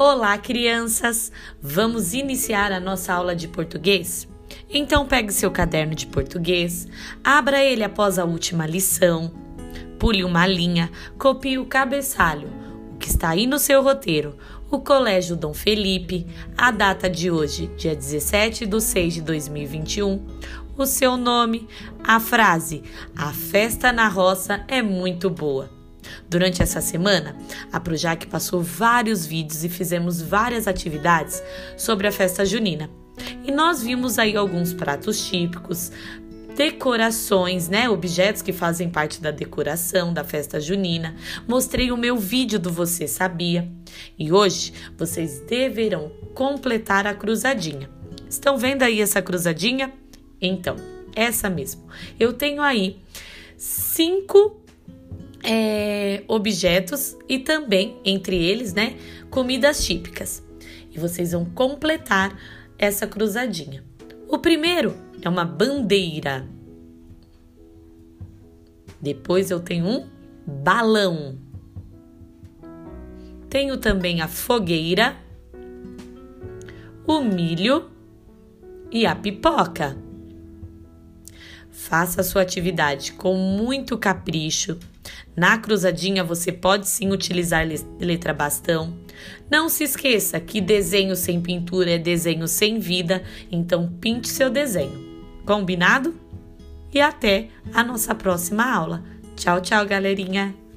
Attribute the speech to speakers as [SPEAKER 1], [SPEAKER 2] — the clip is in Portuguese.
[SPEAKER 1] Olá, crianças! Vamos iniciar a nossa aula de português? Então, pegue seu caderno de português, abra ele após a última lição, pule uma linha, copie o cabeçalho, o que está aí no seu roteiro, o Colégio Dom Felipe, a data de hoje, dia 17 de 6 de 2021, o seu nome, a frase: A festa na roça é muito boa. Durante essa semana, a Projac passou vários vídeos e fizemos várias atividades sobre a festa junina. E nós vimos aí alguns pratos típicos, decorações, né, objetos que fazem parte da decoração da festa junina. Mostrei o meu vídeo do Você Sabia. E hoje vocês deverão completar a cruzadinha. Estão vendo aí essa cruzadinha? Então, essa mesmo. Eu tenho aí cinco é, objetos e também, entre eles, né, comidas típicas. E vocês vão completar essa cruzadinha. O primeiro é uma bandeira. Depois eu tenho um balão. Tenho também a fogueira, o milho e a pipoca. Faça a sua atividade com muito capricho na cruzadinha você pode sim utilizar letra bastão. Não se esqueça que desenho sem pintura é desenho sem vida, então pinte seu desenho. Combinado? E até a nossa próxima aula. Tchau, tchau, galerinha!